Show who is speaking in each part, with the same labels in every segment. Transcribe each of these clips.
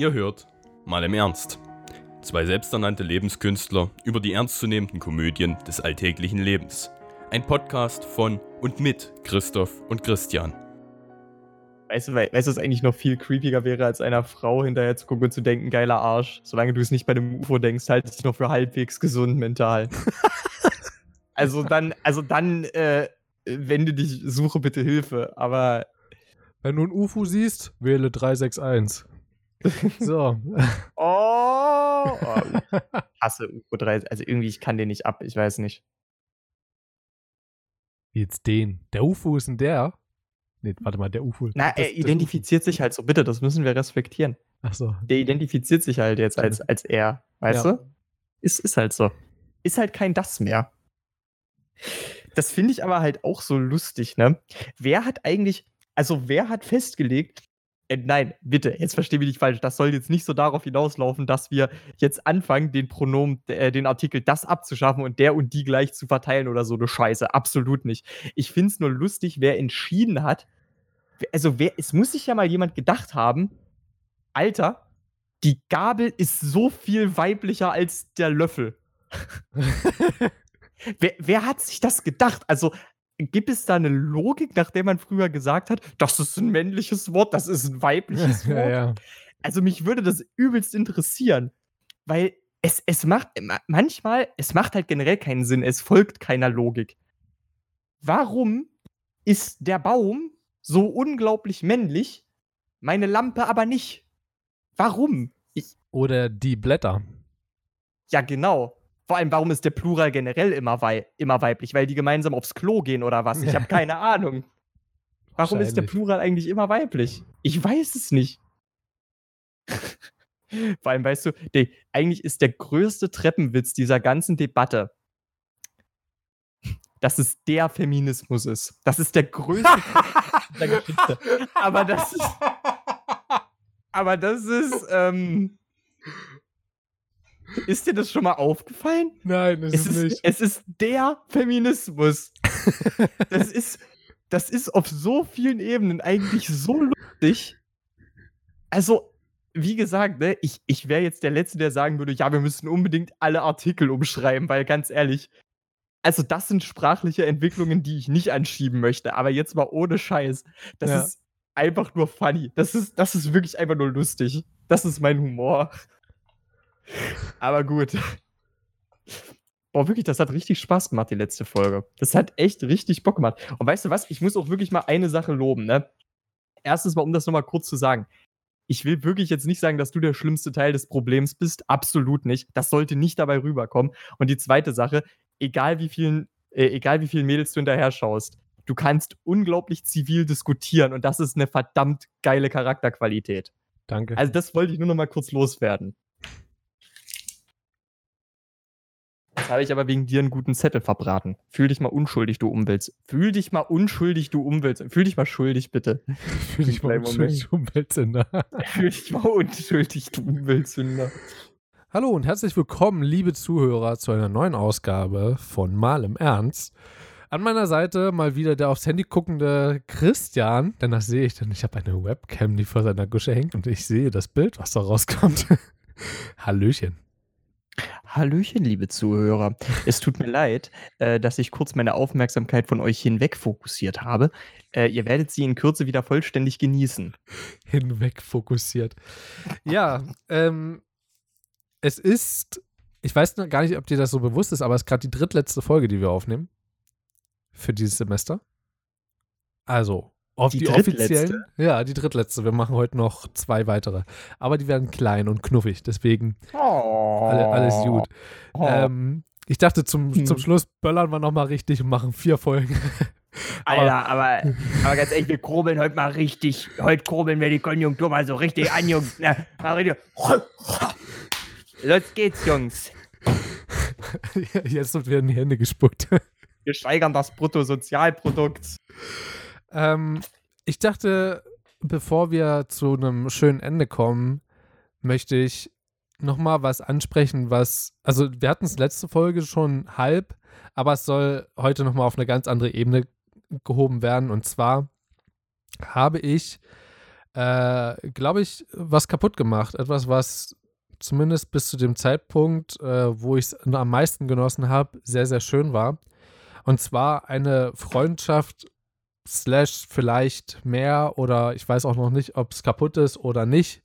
Speaker 1: Ihr hört mal im Ernst. Zwei selbsternannte Lebenskünstler über die ernstzunehmenden Komödien des alltäglichen Lebens. Ein Podcast von und mit Christoph und Christian.
Speaker 2: Weißt du, weißt du, was eigentlich noch viel creepiger wäre, als einer Frau hinterher zu gucken und zu denken, geiler Arsch. Solange du es nicht bei dem UFO denkst, halt dich noch für halbwegs gesund mental. also dann, also dann, äh, wenn du dich suche bitte Hilfe, aber.
Speaker 3: Wenn du ein UFO siehst, wähle 361. So.
Speaker 2: oh, oh ich hasse UFO 3. Also irgendwie, ich kann den nicht ab, ich weiß nicht.
Speaker 3: Jetzt den. Der UFO ist ein der? Nee, warte mal, der UFO.
Speaker 2: Na, er identifiziert sich halt so, bitte, das müssen wir respektieren.
Speaker 3: Ach so.
Speaker 2: Der identifiziert sich halt jetzt als, als er, weißt ja. du? Ist, ist halt so. Ist halt kein das mehr. Das finde ich aber halt auch so lustig, ne? Wer hat eigentlich, also wer hat festgelegt, nein, bitte, jetzt verstehe mich nicht falsch. Das soll jetzt nicht so darauf hinauslaufen, dass wir jetzt anfangen, den Pronomen, äh, den Artikel das abzuschaffen und der und die gleich zu verteilen oder so eine Scheiße. Absolut nicht. Ich finde es nur lustig, wer entschieden hat. Also, wer, es muss sich ja mal jemand gedacht haben, Alter, die Gabel ist so viel weiblicher als der Löffel. wer, wer hat sich das gedacht? Also, gibt es da eine Logik, nach der man früher gesagt hat, das ist ein männliches Wort, das ist ein weibliches Wort? ja, ja. Also mich würde das übelst interessieren, weil es, es macht manchmal, es macht halt generell keinen Sinn, es folgt keiner Logik. Warum ist der Baum so unglaublich männlich, meine Lampe aber nicht? Warum?
Speaker 3: Ich Oder die Blätter.
Speaker 2: Ja, genau. Vor allem, warum ist der Plural generell immer, wei immer weiblich? Weil die gemeinsam aufs Klo gehen oder was? Ich habe keine Ahnung. Warum ist der Plural eigentlich immer weiblich? Ich weiß es nicht. Vor allem, weißt du, der, eigentlich ist der größte Treppenwitz dieser ganzen Debatte, dass es der Feminismus ist. Das ist der größte. Aber das ist. Aber das ist. Ähm, ist dir das schon mal aufgefallen?
Speaker 3: Nein, es, es ist, nicht.
Speaker 2: Es ist der Feminismus. das ist, das ist auf so vielen Ebenen eigentlich so lustig. Also, wie gesagt, ne, ich, ich wäre jetzt der Letzte, der sagen würde, ja, wir müssen unbedingt alle Artikel umschreiben, weil ganz ehrlich, also das sind sprachliche Entwicklungen, die ich nicht anschieben möchte, aber jetzt mal ohne Scheiß. Das ja. ist einfach nur funny. Das ist, das ist wirklich einfach nur lustig. Das ist mein Humor. Aber gut. Boah, wirklich, das hat richtig Spaß gemacht, die letzte Folge. Das hat echt richtig Bock gemacht. Und weißt du was? Ich muss auch wirklich mal eine Sache loben, ne? Erstens mal, um das nochmal kurz zu sagen. Ich will wirklich jetzt nicht sagen, dass du der schlimmste Teil des Problems bist. Absolut nicht. Das sollte nicht dabei rüberkommen. Und die zweite Sache, egal wie vielen, äh, egal wie vielen Mädels du hinterher schaust, du kannst unglaublich zivil diskutieren und das ist eine verdammt geile Charakterqualität.
Speaker 3: Danke.
Speaker 2: Also das wollte ich nur noch mal kurz loswerden. Jetzt habe ich aber wegen dir einen guten Zettel verbraten. Fühl dich mal unschuldig, du Umwelt. Fühl dich mal unschuldig, du Umwelt. Fühl dich mal schuldig, bitte.
Speaker 3: Fühl dich mal unschuldig, du Umweltsünder.
Speaker 2: Fühl dich mal unschuldig, du Umweltsünder.
Speaker 3: Hallo und herzlich willkommen, liebe Zuhörer, zu einer neuen Ausgabe von Mal im Ernst. An meiner Seite mal wieder der aufs Handy guckende Christian, denn das sehe ich, denn ich habe eine Webcam, die vor seiner Gusche hängt und ich sehe das Bild, was da rauskommt. Hallöchen.
Speaker 2: Hallöchen, liebe Zuhörer. Es tut mir leid, äh, dass ich kurz meine Aufmerksamkeit von euch hinweg fokussiert habe. Äh, ihr werdet sie in Kürze wieder vollständig genießen.
Speaker 3: Hinweg fokussiert. Ja, ähm, es ist, ich weiß gar nicht, ob dir das so bewusst ist, aber es ist gerade die drittletzte Folge, die wir aufnehmen. Für dieses Semester. Also, auf die, die offiziellen. Ja, die drittletzte. Wir machen heute noch zwei weitere. Aber die werden klein und knuffig. Deswegen oh. alle, alles gut. Oh. Ähm, ich dachte, zum, hm. zum Schluss böllern wir nochmal richtig und machen vier Folgen.
Speaker 2: Alter, aber, aber ganz ehrlich, wir kurbeln heute mal richtig. Heute kurbeln wir die Konjunktur mal so richtig an, Jungs. Na, mal richtig. Los geht's, Jungs.
Speaker 3: Jetzt werden die Hände gespuckt.
Speaker 2: Wir steigern das Bruttosozialprodukt.
Speaker 3: Ähm, ich dachte, bevor wir zu einem schönen Ende kommen, möchte ich nochmal was ansprechen, was, also wir hatten es letzte Folge schon halb, aber es soll heute nochmal auf eine ganz andere Ebene gehoben werden. Und zwar habe ich äh, glaube ich, was kaputt gemacht. Etwas, was zumindest bis zu dem Zeitpunkt, äh, wo ich es am meisten genossen habe, sehr, sehr schön war. Und zwar eine Freundschaft, slash vielleicht mehr oder ich weiß auch noch nicht, ob es kaputt ist oder nicht,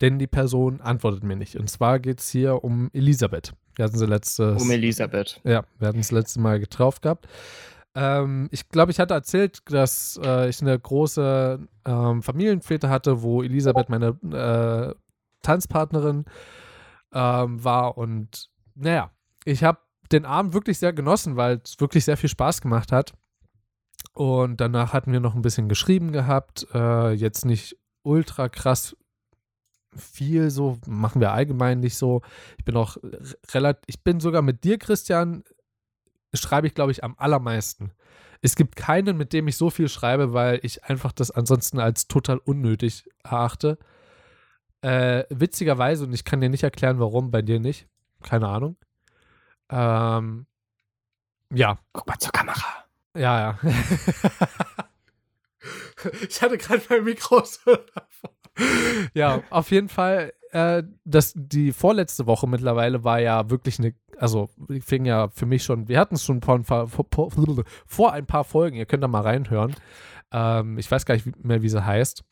Speaker 3: denn die Person antwortet mir nicht. Und zwar geht es hier um Elisabeth. Wir hatten sie letztes.
Speaker 2: Um Elisabeth.
Speaker 3: Ja, wir hatten es letztes Mal getroffen gehabt. Ähm, ich glaube, ich hatte erzählt, dass äh, ich eine große ähm, Familienfete hatte, wo Elisabeth meine äh, Tanzpartnerin ähm, war. Und naja, ich habe den Abend wirklich sehr genossen, weil es wirklich sehr viel Spaß gemacht hat. Und danach hatten wir noch ein bisschen geschrieben gehabt. Äh, jetzt nicht ultra krass viel so, machen wir allgemein nicht so. Ich bin auch relativ, ich bin sogar mit dir, Christian, schreibe ich, glaube ich, am allermeisten. Es gibt keinen, mit dem ich so viel schreibe, weil ich einfach das ansonsten als total unnötig erachte. Äh, witzigerweise, und ich kann dir nicht erklären, warum, bei dir nicht. Keine Ahnung. Ähm, ja.
Speaker 2: Guck mal zur Kamera.
Speaker 3: Ja, ja. ich hatte gerade mein Mikro so Ja, auf jeden Fall. Äh, das, die vorletzte Woche mittlerweile war ja wirklich eine, also fing ja für mich schon, wir hatten es schon vor ein, paar, vor, vor ein paar Folgen, ihr könnt da mal reinhören. Ähm, ich weiß gar nicht mehr, wie sie heißt.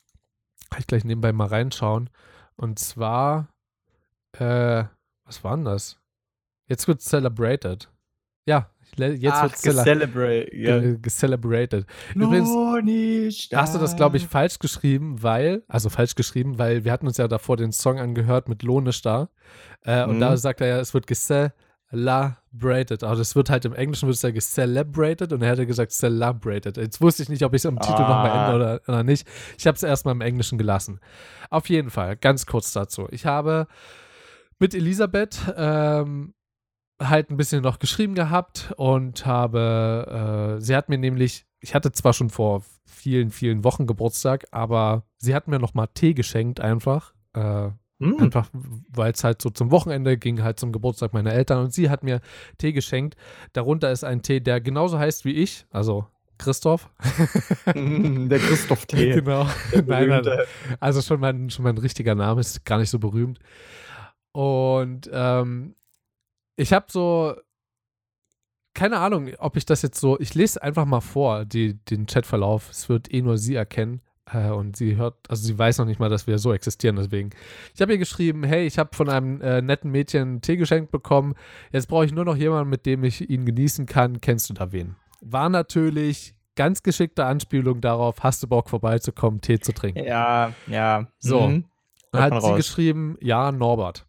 Speaker 3: Kann ich gleich nebenbei mal reinschauen. Und zwar, äh, was war denn das? Jetzt wird Celebrated. Ja, jetzt
Speaker 2: Ach,
Speaker 3: wird Cele
Speaker 2: celebrate. Ja.
Speaker 3: ge- gecelebrated. Übrigens, hast du das, glaube ich, falsch geschrieben, weil, also falsch geschrieben, weil wir hatten uns ja davor den Song angehört mit Lohnisch da. Äh, Und
Speaker 2: Mhm.
Speaker 3: da sagt er ja, es wird gecelebrated. Aber das wird halt im Englischen wird es ja gecelebrated und er hätte gesagt celebrated. Jetzt wusste ich nicht, ob ich es im Titel nochmal
Speaker 2: Ah.
Speaker 3: ändere oder, oder nicht. Ich habe es erstmal im Englischen gelassen. Auf jeden Fall, ganz kurz dazu. Ich habe mit Elisabeth ähm, halt ein bisschen noch geschrieben gehabt und habe, äh, sie hat mir nämlich, ich hatte zwar schon vor vielen, vielen Wochen Geburtstag, aber sie hat mir noch mal Tee geschenkt einfach. Äh,
Speaker 2: Hm.
Speaker 3: Einfach, weil es halt so zum Wochenende ging, halt zum Geburtstag meiner Eltern und sie hat mir Tee geschenkt. Darunter ist ein Tee, der genauso heißt wie ich, also Christoph.
Speaker 2: Der Christoph T.
Speaker 3: genau.
Speaker 2: Der
Speaker 3: nein, nein, also schon mein, schon mein richtiger Name ist gar nicht so berühmt. Und ähm, ich habe so, keine Ahnung, ob ich das jetzt so, ich lese einfach mal vor, die, den Chatverlauf. Es wird eh nur sie erkennen. Äh, und sie hört, also sie weiß noch nicht mal, dass wir so existieren, deswegen. Ich habe ihr geschrieben, hey, ich habe von einem äh, netten Mädchen Tee geschenkt bekommen. Jetzt brauche ich nur noch jemanden, mit dem ich ihn genießen kann. Kennst du da wen? War natürlich ganz geschickte Anspielung darauf, hast du Bock vorbeizukommen, Tee zu trinken.
Speaker 2: Ja, ja.
Speaker 3: So.
Speaker 2: Mhm.
Speaker 3: Dann hat sie
Speaker 2: raus.
Speaker 3: geschrieben, ja, Norbert.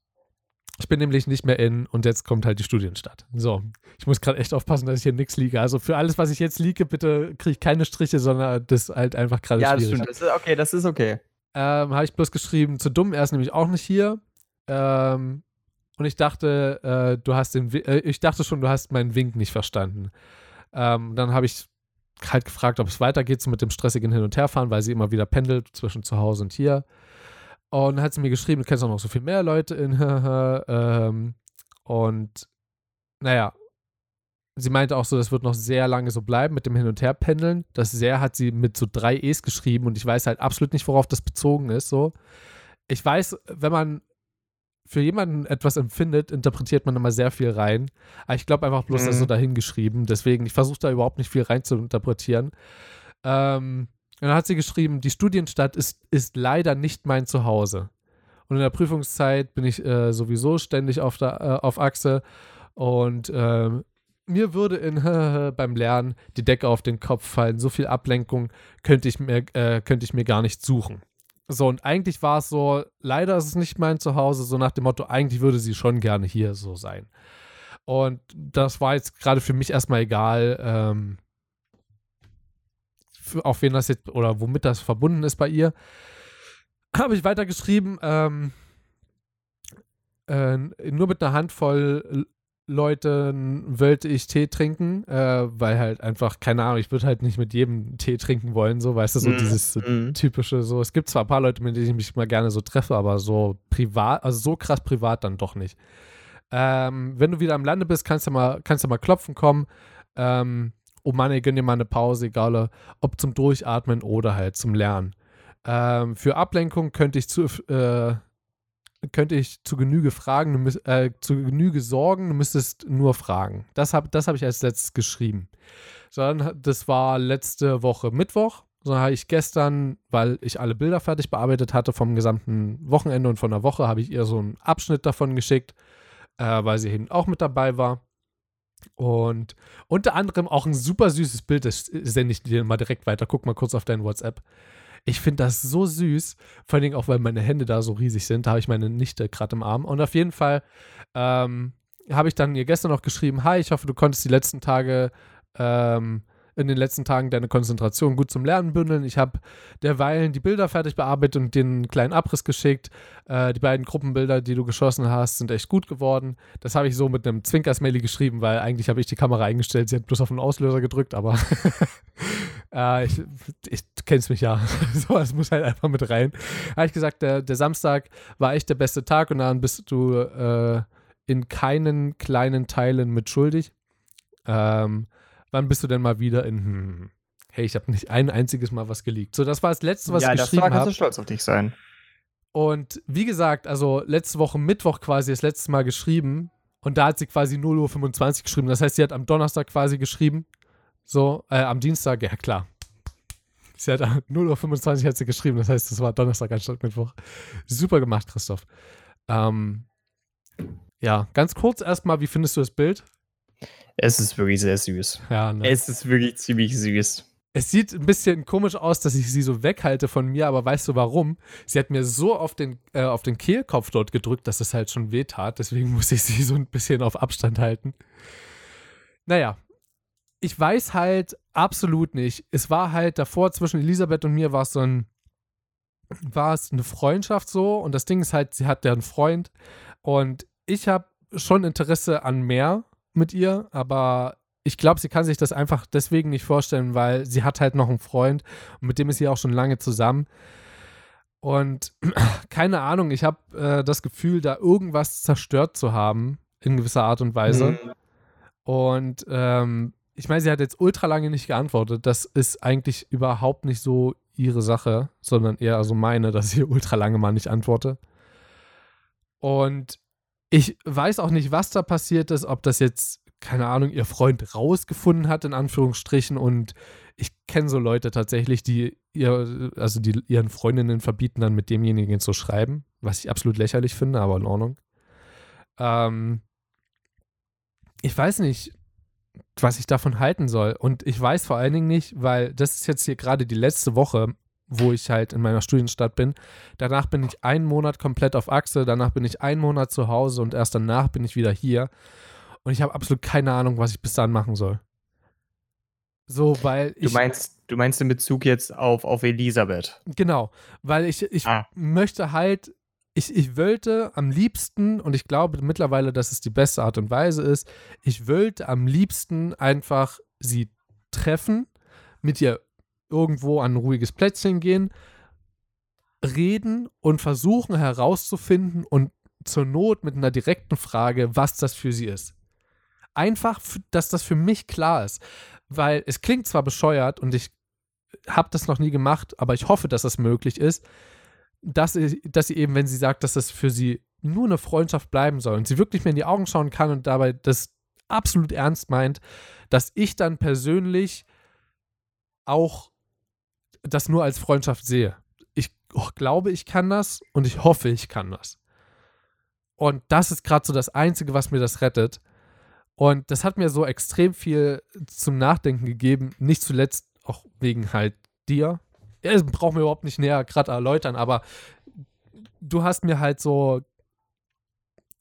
Speaker 3: Ich bin nämlich nicht mehr in und jetzt kommt halt die Studienstadt. So, ich muss gerade echt aufpassen, dass ich hier nichts liege. Also für alles, was ich jetzt liege, bitte kriege ich keine Striche, sondern das halt einfach gerade
Speaker 2: Ja, das
Speaker 3: schwierig.
Speaker 2: stimmt. Das ist okay, das ist okay.
Speaker 3: Ähm, Habe ich bloß geschrieben, zu dumm, er ist nämlich auch nicht hier. Ähm, und ich dachte, äh, du hast den, äh, ich dachte schon, du hast meinen Wink nicht verstanden. Ähm, dann habe ich halt gefragt, ob es weitergeht so mit dem stressigen Hin- und Herfahren, weil sie immer wieder pendelt zwischen zu Hause und hier. Und hat sie mir geschrieben, du kennst auch noch so viel mehr Leute in ähm, und naja, sie meinte auch so, das wird noch sehr lange so bleiben mit dem Hin- und Herpendeln. Das sehr hat sie mit so drei E's geschrieben und ich weiß halt absolut nicht, worauf das bezogen ist. So, ich weiß, wenn man für jemanden etwas empfindet, interpretiert man immer sehr viel rein. Aber ich glaube einfach bloß, das ist so
Speaker 2: Mhm.
Speaker 3: dahingeschrieben. Deswegen, ich versuche da überhaupt nicht viel rein zu interpretieren. Ähm, und dann hat sie geschrieben, die Studienstadt ist, ist leider nicht mein Zuhause. Und in der Prüfungszeit bin ich äh, sowieso ständig auf, der, äh, auf Achse. Und ähm, mir würde in, beim Lernen die Decke auf den Kopf fallen. So viel Ablenkung könnte ich mir, äh, könnte ich mir gar nicht suchen. So, und eigentlich war es so, leider ist es nicht mein Zuhause, so nach dem Motto, eigentlich würde sie schon gerne hier so sein. Und das war jetzt gerade für mich erstmal egal, ähm, auf wen das jetzt oder womit das verbunden ist bei ihr. Habe ich weitergeschrieben, ähm, äh, nur mit einer Handvoll Leuten wollte ich Tee trinken, äh, weil halt einfach, keine Ahnung, ich würde halt nicht mit jedem Tee trinken wollen, so, weißt du, so
Speaker 2: Mhm.
Speaker 3: dieses
Speaker 2: Mhm.
Speaker 3: typische, so, es gibt zwar ein paar Leute, mit denen ich mich mal gerne so treffe, aber so privat, also so krass privat dann doch nicht. Ähm, wenn du wieder am Lande bist, kannst du mal, kannst du mal klopfen kommen. Ähm, oh Mann, ey, gönn dir mal eine Pause, egal ob zum Durchatmen oder halt zum Lernen. Ähm, für Ablenkung könnte ich zu, äh, könnte ich zu Genüge fragen, äh, zu Genüge sorgen, du müsstest nur fragen. Das habe das hab ich als letztes geschrieben. Sondern das war letzte Woche Mittwoch. So habe ich gestern, weil ich alle Bilder fertig bearbeitet hatte vom gesamten Wochenende und von der Woche, habe ich ihr so einen Abschnitt davon geschickt, äh, weil sie eben auch mit dabei war. Und unter anderem auch ein super süßes Bild, das sende ich dir mal direkt weiter. Guck mal kurz auf dein WhatsApp. Ich finde das so süß, vor allen Dingen auch, weil meine Hände da so riesig sind. Da habe ich meine Nichte gerade im Arm. Und auf jeden Fall ähm, habe ich dann ihr gestern noch geschrieben: Hi, ich hoffe, du konntest die letzten Tage ähm, in den letzten Tagen deine Konzentration gut zum Lernen bündeln. Ich habe derweilen die Bilder fertig bearbeitet und den kleinen Abriss geschickt. Äh, die beiden Gruppenbilder, die du geschossen hast, sind echt gut geworden. Das habe ich so mit einem Zwinkersmaili geschrieben, weil eigentlich habe ich die Kamera eingestellt. Sie hat bloß auf den Auslöser gedrückt, aber äh, ich, ich kennst mich ja. so, es muss halt einfach mit rein. Habe ich gesagt, der, der, Samstag war echt der beste Tag und dann bist du äh, in keinen kleinen Teilen mit schuldig. Ähm, wann bist du denn mal wieder in, hm, hey, ich habe nicht ein einziges Mal was geleakt. So, das war das Letzte, was ja, ich geschrieben habe. Ja,
Speaker 2: das kannst du stolz auf dich sein.
Speaker 3: Und wie gesagt, also letzte Woche Mittwoch quasi das letzte Mal geschrieben und da hat sie quasi 0.25 Uhr geschrieben. Das heißt, sie hat am Donnerstag quasi geschrieben. So, äh, am Dienstag, ja klar. Sie hat 0.25 Uhr hat sie geschrieben, das heißt, das war Donnerstag anstatt Mittwoch. Super gemacht, Christoph. Ähm, ja, ganz kurz erstmal, wie findest du das Bild?
Speaker 2: Es ist wirklich sehr süß. Ja, ne? Es ist wirklich ziemlich süß.
Speaker 3: Es sieht ein bisschen komisch aus, dass ich sie so weghalte von mir, aber weißt du warum? Sie hat mir so auf den, äh, auf den Kehlkopf dort gedrückt, dass es halt schon weh tat. Deswegen muss ich sie so ein bisschen auf Abstand halten. Naja, ich weiß halt absolut nicht. Es war halt davor zwischen Elisabeth und mir war es so ein, war es eine Freundschaft so und das Ding ist halt, sie hat ja einen Freund und ich habe schon Interesse an mehr mit ihr, aber ich glaube, sie kann sich das einfach deswegen nicht vorstellen, weil sie hat halt noch einen Freund und mit dem ist sie auch schon lange zusammen. Und keine Ahnung, ich habe äh, das Gefühl, da irgendwas zerstört zu haben, in gewisser Art und Weise. Mhm. Und ähm, ich meine, sie hat jetzt ultra lange nicht geantwortet. Das ist eigentlich überhaupt nicht so ihre Sache, sondern eher also meine, dass sie ultra lange mal nicht antworte. Und ich weiß auch nicht, was da passiert ist, ob das jetzt, keine Ahnung, ihr Freund rausgefunden hat, in Anführungsstrichen. Und ich kenne so Leute tatsächlich, die ihr, also die ihren Freundinnen verbieten, dann mit demjenigen zu schreiben, was ich absolut lächerlich finde, aber in Ordnung. Ähm, ich weiß nicht, was ich davon halten soll. Und ich weiß vor allen Dingen nicht, weil das ist jetzt hier gerade die letzte Woche wo ich halt in meiner Studienstadt bin. Danach bin ich einen Monat komplett auf Achse, danach bin ich einen Monat zu Hause und erst danach bin ich wieder hier. Und ich habe absolut keine Ahnung, was ich bis dann machen soll. So, weil ich.
Speaker 2: Du meinst, du meinst in Bezug jetzt auf, auf Elisabeth.
Speaker 3: Genau, weil ich, ich ah. möchte halt, ich, ich wollte am liebsten, und ich glaube mittlerweile, dass es die beste Art und Weise ist, ich wollte am liebsten einfach sie treffen, mit ihr irgendwo an ein ruhiges Plätzchen gehen, reden und versuchen herauszufinden und zur Not mit einer direkten Frage, was das für sie ist. Einfach, dass das für mich klar ist. Weil es klingt zwar bescheuert und ich habe das noch nie gemacht, aber ich hoffe, dass das möglich ist, dass sie, dass sie eben, wenn sie sagt, dass das für sie nur eine Freundschaft bleiben soll und sie wirklich mir in die Augen schauen kann und dabei das absolut ernst meint, dass ich dann persönlich auch das nur als Freundschaft sehe. Ich glaube, ich kann das und ich hoffe, ich kann das. Und das ist gerade so das Einzige, was mir das rettet. Und das hat mir so extrem viel zum Nachdenken gegeben, nicht zuletzt auch wegen halt dir. Das brauchen wir überhaupt nicht näher gerade erläutern, aber du hast mir halt so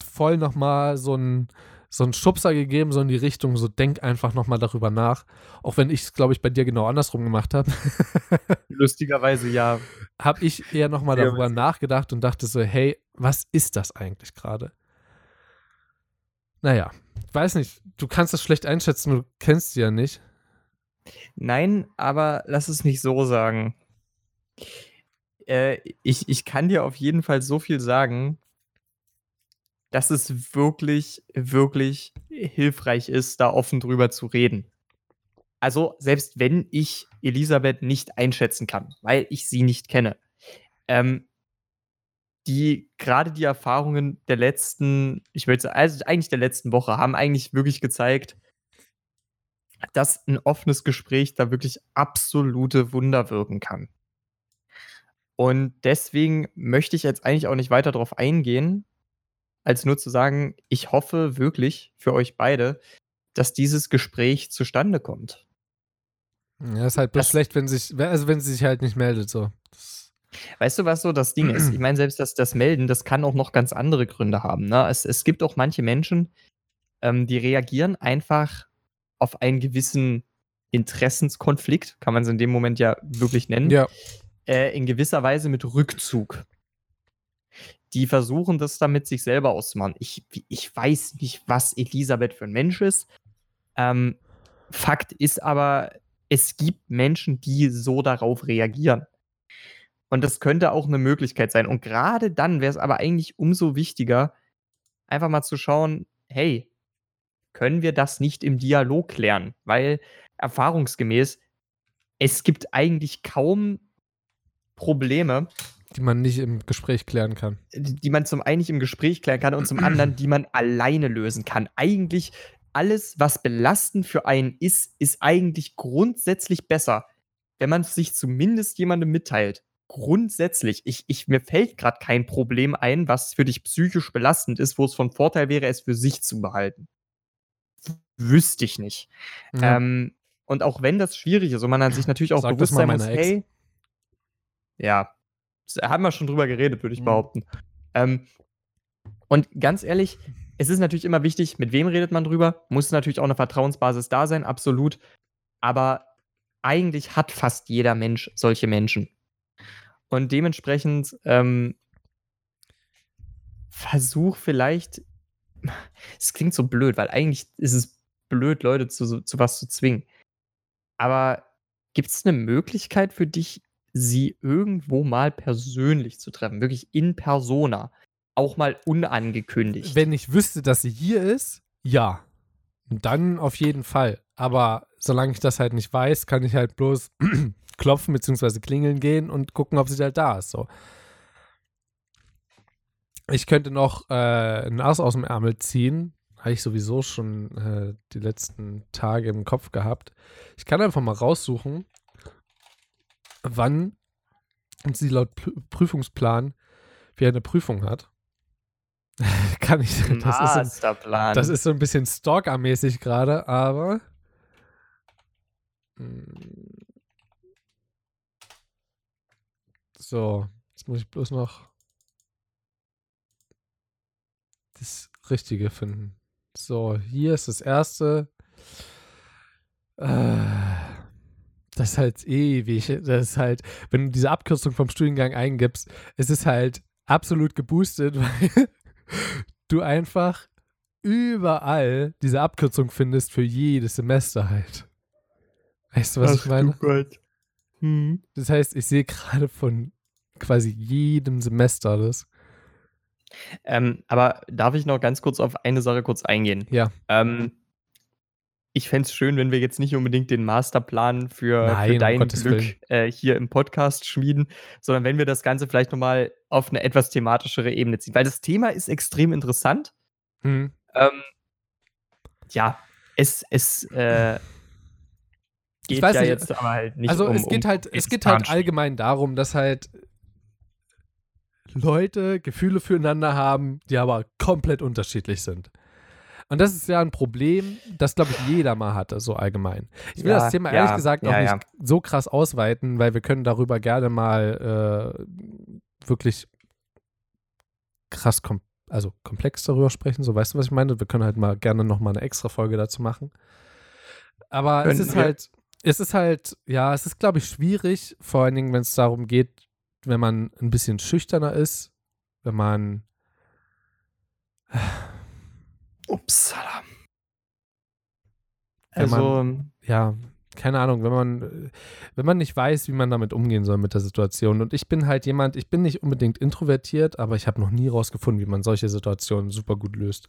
Speaker 3: voll nochmal so ein so einen Schubser gegeben, so in die Richtung, so denk einfach nochmal darüber nach. Auch wenn ich es, glaube ich, bei dir genau andersrum gemacht habe.
Speaker 2: Lustigerweise ja.
Speaker 3: Habe ich eher nochmal darüber ja, nachgedacht und dachte so, hey, was ist das eigentlich gerade? Naja, weiß nicht, du kannst das schlecht einschätzen, du kennst sie ja nicht.
Speaker 2: Nein, aber lass es mich so sagen. Äh, ich, ich kann dir auf jeden Fall so viel sagen, dass es wirklich, wirklich hilfreich ist, da offen drüber zu reden. Also, selbst wenn ich Elisabeth nicht einschätzen kann, weil ich sie nicht kenne, ähm, die gerade die Erfahrungen der letzten, ich sagen, also eigentlich der letzten Woche, haben eigentlich wirklich gezeigt, dass ein offenes Gespräch da wirklich absolute Wunder wirken kann. Und deswegen möchte ich jetzt eigentlich auch nicht weiter darauf eingehen, als nur zu sagen, ich hoffe wirklich für euch beide, dass dieses Gespräch zustande kommt.
Speaker 3: Ja, ist halt bloß
Speaker 2: Das-
Speaker 3: schlecht, wenn sich, also wenn sie sich halt nicht meldet, so. Das,
Speaker 2: Weißt du, was so das Ding ist? Ich meine, selbst das, das Melden, das kann auch noch ganz andere Gründe haben. Ne? Es, es gibt auch manche Menschen, ähm, die reagieren einfach auf einen gewissen Interessenskonflikt, kann man es in dem Moment ja wirklich nennen,
Speaker 3: ja,
Speaker 2: äh, in gewisser Weise mit Rückzug. Die versuchen das dann mit sich selber auszumachen. Ich, ich weiß nicht, was Elisabeth für ein Mensch ist. Ähm, Fakt ist aber, es gibt Menschen, die so darauf reagieren. Und das könnte auch eine Möglichkeit sein. Und gerade dann wäre es aber eigentlich umso wichtiger, einfach mal zu schauen, hey, können wir das nicht im Dialog klären? Weil erfahrungsgemäß, es gibt eigentlich kaum Probleme,
Speaker 3: die man nicht im Gespräch klären kann.
Speaker 2: die man zum einen nicht im Gespräch klären kann und zum anderen, die man alleine lösen kann. Eigentlich alles, was belastend für einen ist, ist eigentlich grundsätzlich besser, wenn man es sich zumindest jemandem mitteilt. Grundsätzlich. Ich, ich, mir fällt gerade kein Problem ein, was für dich psychisch belastend ist, wo es von Vorteil wäre, es für sich zu behalten. Wüsste ich nicht.
Speaker 3: Ja.
Speaker 2: Ähm, und auch wenn das schwierig ist und man an sich natürlich auch
Speaker 3: Sag
Speaker 2: bewusst sein muss, hey, ja, haben wir schon drüber geredet, würde ich
Speaker 3: Mhm.
Speaker 2: behaupten. Ähm, und ganz ehrlich, es ist natürlich immer wichtig, mit wem redet man drüber. Muss natürlich auch eine Vertrauensbasis da sein, absolut. Aber eigentlich hat fast jeder Mensch solche Menschen. Und dementsprechend ähm, versuch vielleicht, es klingt so blöd, weil eigentlich ist es blöd, Leute zu, zu was zu zwingen. Aber gibt es eine Möglichkeit für dich, sie irgendwo mal persönlich zu treffen? Wirklich in persona. Auch mal unangekündigt.
Speaker 3: Wenn ich wüsste, dass sie hier ist, ja. Dann auf jeden Fall. Aber solange ich das halt nicht weiß, kann ich halt bloß klopfen bzw. klingeln gehen und gucken, ob sie halt da ist. So. Ich könnte noch äh, ein Ass aus dem Ärmel ziehen. Habe ich sowieso schon äh, die letzten Tage im Kopf gehabt. Ich kann einfach mal raussuchen, wann sie laut Pr- Prüfungsplan wieder eine Prüfung hat. kann ich. Das ist, so, das ist so ein bisschen Stalker-mäßig gerade, aber. Mm. So, jetzt muss ich bloß noch das Richtige finden. So, hier ist das erste. Äh, das ist halt ewig. Das ist halt, wenn du diese Abkürzung vom Studiengang eingibst, es ist halt absolut geboostet, weil du einfach überall diese Abkürzung findest für jedes Semester halt. Weißt du, was ich meine?
Speaker 2: Gott. Hm.
Speaker 3: Das heißt, ich sehe gerade von quasi jedem Semester das.
Speaker 2: Ähm, aber darf ich noch ganz kurz auf eine Sache kurz eingehen?
Speaker 3: Ja.
Speaker 2: Ähm, ich fände es schön, wenn wir jetzt nicht unbedingt den Masterplan für,
Speaker 3: Nein,
Speaker 2: für
Speaker 3: um
Speaker 2: dein
Speaker 3: Gottes
Speaker 2: Glück äh, hier im Podcast schmieden, sondern wenn wir das Ganze vielleicht nochmal auf eine etwas thematischere Ebene ziehen. Weil das Thema ist extrem interessant.
Speaker 3: Hm.
Speaker 2: Ähm, ja, es, es äh, geht
Speaker 3: weiß
Speaker 2: ja
Speaker 3: nicht,
Speaker 2: jetzt aber halt nicht
Speaker 3: also
Speaker 2: um
Speaker 3: es geht
Speaker 2: um
Speaker 3: halt, es geht halt allgemein darum, dass halt Leute Gefühle füreinander haben, die aber komplett unterschiedlich sind. Und das ist ja ein Problem, das, glaube ich, jeder mal hatte, so allgemein. Ich will
Speaker 2: Ja,
Speaker 3: das Thema
Speaker 2: ja,
Speaker 3: ehrlich gesagt auch
Speaker 2: ja,
Speaker 3: nicht
Speaker 2: ja.
Speaker 3: so krass ausweiten, weil wir können darüber gerne mal äh, wirklich krass, kom also komplex darüber sprechen, so weißt du, was ich meine? Wir können halt mal gerne nochmal eine extra Folge dazu machen. Aber es
Speaker 2: Können
Speaker 3: ist
Speaker 2: wir.
Speaker 3: halt, es ist halt, ja, es ist, glaube ich, schwierig, vor allen Dingen, wenn es darum geht, wenn man ein bisschen schüchterner ist, wenn man
Speaker 2: Upsala.
Speaker 3: Wenn man-
Speaker 2: Also,
Speaker 3: ja, keine Ahnung, wenn man, wenn man nicht weiß, wie man damit umgehen soll mit der Situation. Und ich bin halt jemand, ich bin nicht unbedingt introvertiert, aber ich habe noch nie rausgefunden, wie man solche Situationen super gut löst.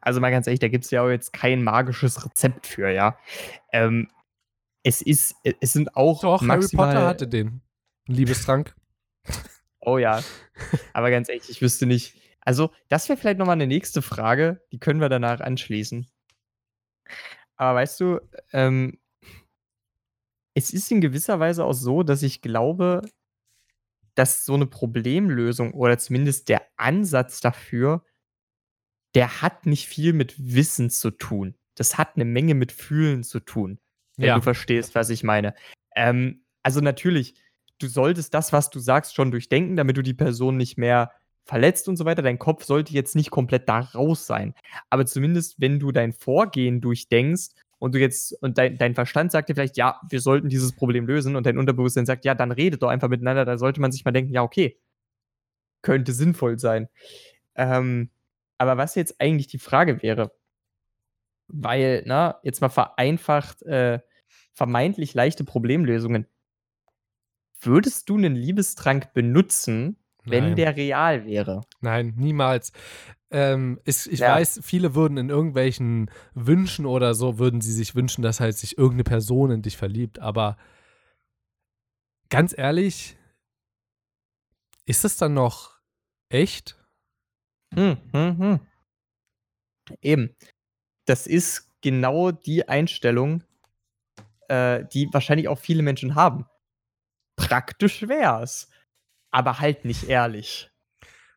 Speaker 2: also mal ganz ehrlich, da gibt es ja auch jetzt kein magisches Rezept für, ja. Ähm, es ist, es sind auch
Speaker 3: Doch, Harry Potter hatte den. Ein Liebestrank.
Speaker 2: Oh ja. Aber ganz ehrlich, ich wüsste nicht. Also, das wäre vielleicht nochmal eine nächste Frage, die können wir danach anschließen. Aber weißt du, ähm, es ist in gewisser Weise auch so, dass ich glaube, dass so eine Problemlösung oder zumindest der Ansatz dafür, der hat nicht viel mit Wissen zu tun. Das hat eine Menge mit Fühlen zu tun, wenn
Speaker 3: Ja.
Speaker 2: du verstehst, was ich meine. Ähm, also natürlich, du solltest das, was du sagst, schon durchdenken, damit du die Person nicht mehr verletzt und so weiter. Dein Kopf sollte jetzt nicht komplett da raus sein. Aber zumindest, wenn du dein Vorgehen durchdenkst und du jetzt, und dein, dein Verstand sagt dir vielleicht, ja, wir sollten dieses Problem lösen, und dein Unterbewusstsein sagt, ja, dann redet doch einfach miteinander, da sollte man sich mal denken, ja, okay, könnte sinnvoll sein. Ähm, aber was jetzt eigentlich die Frage wäre, weil, na, jetzt mal vereinfacht, äh, vermeintlich leichte Problemlösungen. Würdest du einen Liebestrank benutzen, wenn
Speaker 3: Nein.
Speaker 2: der real wäre?
Speaker 3: Nein, niemals. Ähm, ich ich
Speaker 2: Ja.
Speaker 3: weiß, viele würden in irgendwelchen Wünschen oder so, würden sie sich wünschen, dass halt sich irgendeine Person in dich verliebt. Aber ganz ehrlich, ist es dann noch echt?
Speaker 2: Hm, hm, hm. Eben. Das ist genau die Einstellung, äh, die wahrscheinlich auch viele Menschen haben. Praktisch wär's, aber halt nicht ehrlich.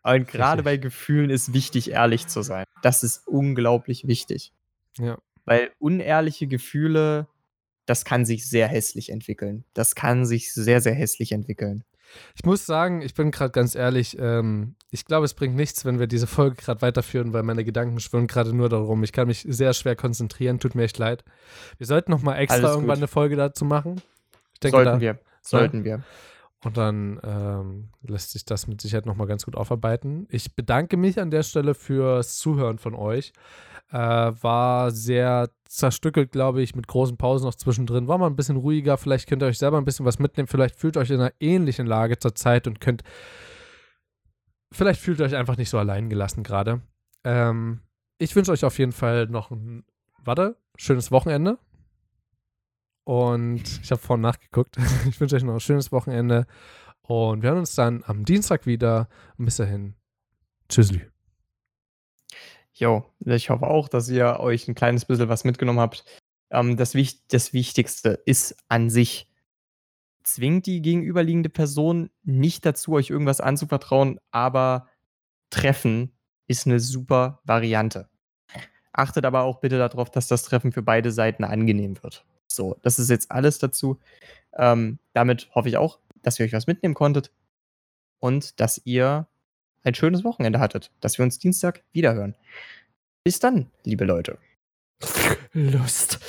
Speaker 2: Und gerade bei Gefühlen ist wichtig, ehrlich zu sein. Das ist unglaublich wichtig.
Speaker 3: Ja.
Speaker 2: Weil unehrliche Gefühle, das kann sich sehr hässlich entwickeln. Das kann sich sehr, sehr hässlich entwickeln.
Speaker 3: Ich muss sagen, ich bin gerade ganz ehrlich, ähm, ich glaube, es bringt nichts, wenn wir diese Folge gerade weiterführen, weil meine Gedanken schwirren gerade nur darum. Ich kann mich sehr schwer konzentrieren, tut mir echt leid. Wir sollten noch mal extra irgendwann eine Folge dazu machen. Ich denke,
Speaker 2: Sollten
Speaker 3: da,
Speaker 2: wir. Sollten wir.
Speaker 3: Und dann ähm, lässt sich das mit Sicherheit nochmal ganz gut aufarbeiten. Ich bedanke mich an der Stelle fürs Zuhören von euch. Äh, war sehr zerstückelt, glaube ich, mit großen Pausen noch zwischendrin. War mal ein bisschen ruhiger. Vielleicht könnt ihr euch selber ein bisschen was mitnehmen. Vielleicht fühlt euch in einer ähnlichen Lage zur Zeit und könnt. Vielleicht fühlt ihr euch einfach nicht so allein gelassen gerade. Ähm, ich wünsche euch auf jeden Fall noch ein, warte, schönes Wochenende. Und ich habe vorhin nachgeguckt. Ich wünsche euch noch ein schönes Wochenende. Und wir hören uns dann am Dienstag wieder. Und bis dahin. Tschüssli.
Speaker 2: Jo, ich hoffe auch, dass ihr euch ein kleines bisschen was mitgenommen habt. Ähm, das, das Wichtigste ist an sich, zwingt die gegenüberliegende Person nicht dazu, euch irgendwas anzuvertrauen, aber Treffen ist eine super Variante. Achtet aber auch bitte darauf, dass das Treffen für beide Seiten angenehm wird. So, das ist jetzt alles dazu. Ähm, damit hoffe ich auch, dass ihr euch was mitnehmen konntet und dass ihr ein schönes Wochenende hattet, dass wir uns Dienstag wiederhören. Bis dann, liebe Leute.
Speaker 3: Lust.